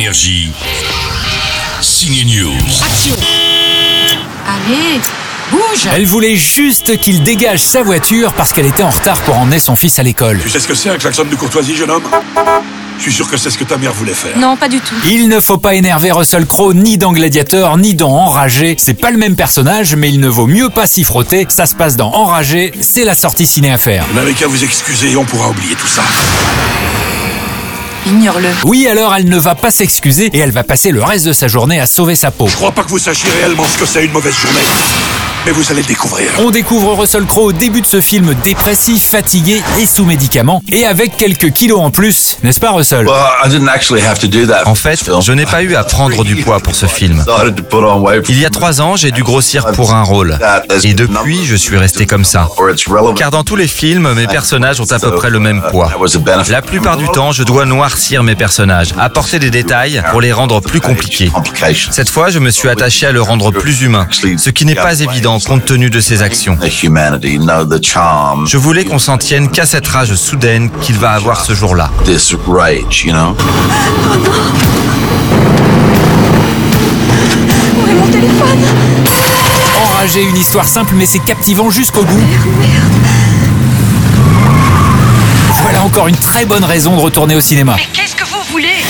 Énergie. Signe News. Allez, bouge Elle voulait juste qu'il dégage sa voiture parce qu'elle était en retard pour emmener son fils à l'école. Tu sais ce que c'est un klaxon de courtoisie, jeune homme? Je suis sûr que c'est ce que ta mère voulait faire. Non, pas du tout. Il ne faut pas énerver Russell Crowe ni dans Gladiator ni dans Enragé. C'est pas le même personnage, mais il ne vaut mieux pas s'y frotter. Ça se passe dans Enragé, c'est la sortie ciné à faire. Vous n'avez qu'à vous excuser et on pourra oublier tout ça. Ignore-le. Oui, alors elle ne va pas s'excuser et elle va passer le reste de sa journée à sauver sa peau. Je crois pas que vous sachiez réellement ce que c'est une mauvaise journée. Mais vous allez le découvrir. On découvre Russell Crowe au début de ce film dépressif, fatigué et sous médicaments, et avec quelques kilos en plus, n'est-ce pas Russell? En fait, je n'ai pas eu à prendre du poids pour ce film. Il y a trois ans, j'ai dû grossir pour un rôle. Et depuis, je suis resté comme ça. Car dans tous les films, mes personnages ont à peu près le même poids. La plupart du temps, je dois noircir mes personnages, apporter des détails pour les rendre plus compliqués. Cette fois, je me suis attaché à le rendre plus humain, ce qui n'est pas évident compte tenu de ses actions. Je voulais qu'on s'en tienne qu'à cette rage soudaine qu'il va avoir ce jour-là. Où est mon téléphone? Enragé, une histoire simple mais c'est captivant jusqu'au bout. Voilà encore une très bonne raison de retourner au cinéma. Mais qu'est-ce que vous voulez?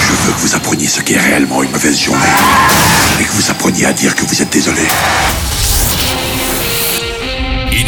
Je veux que vous appreniez ce qu'est réellement une mauvaise journée. Et que vous appreniez à dire que vous êtes désolé.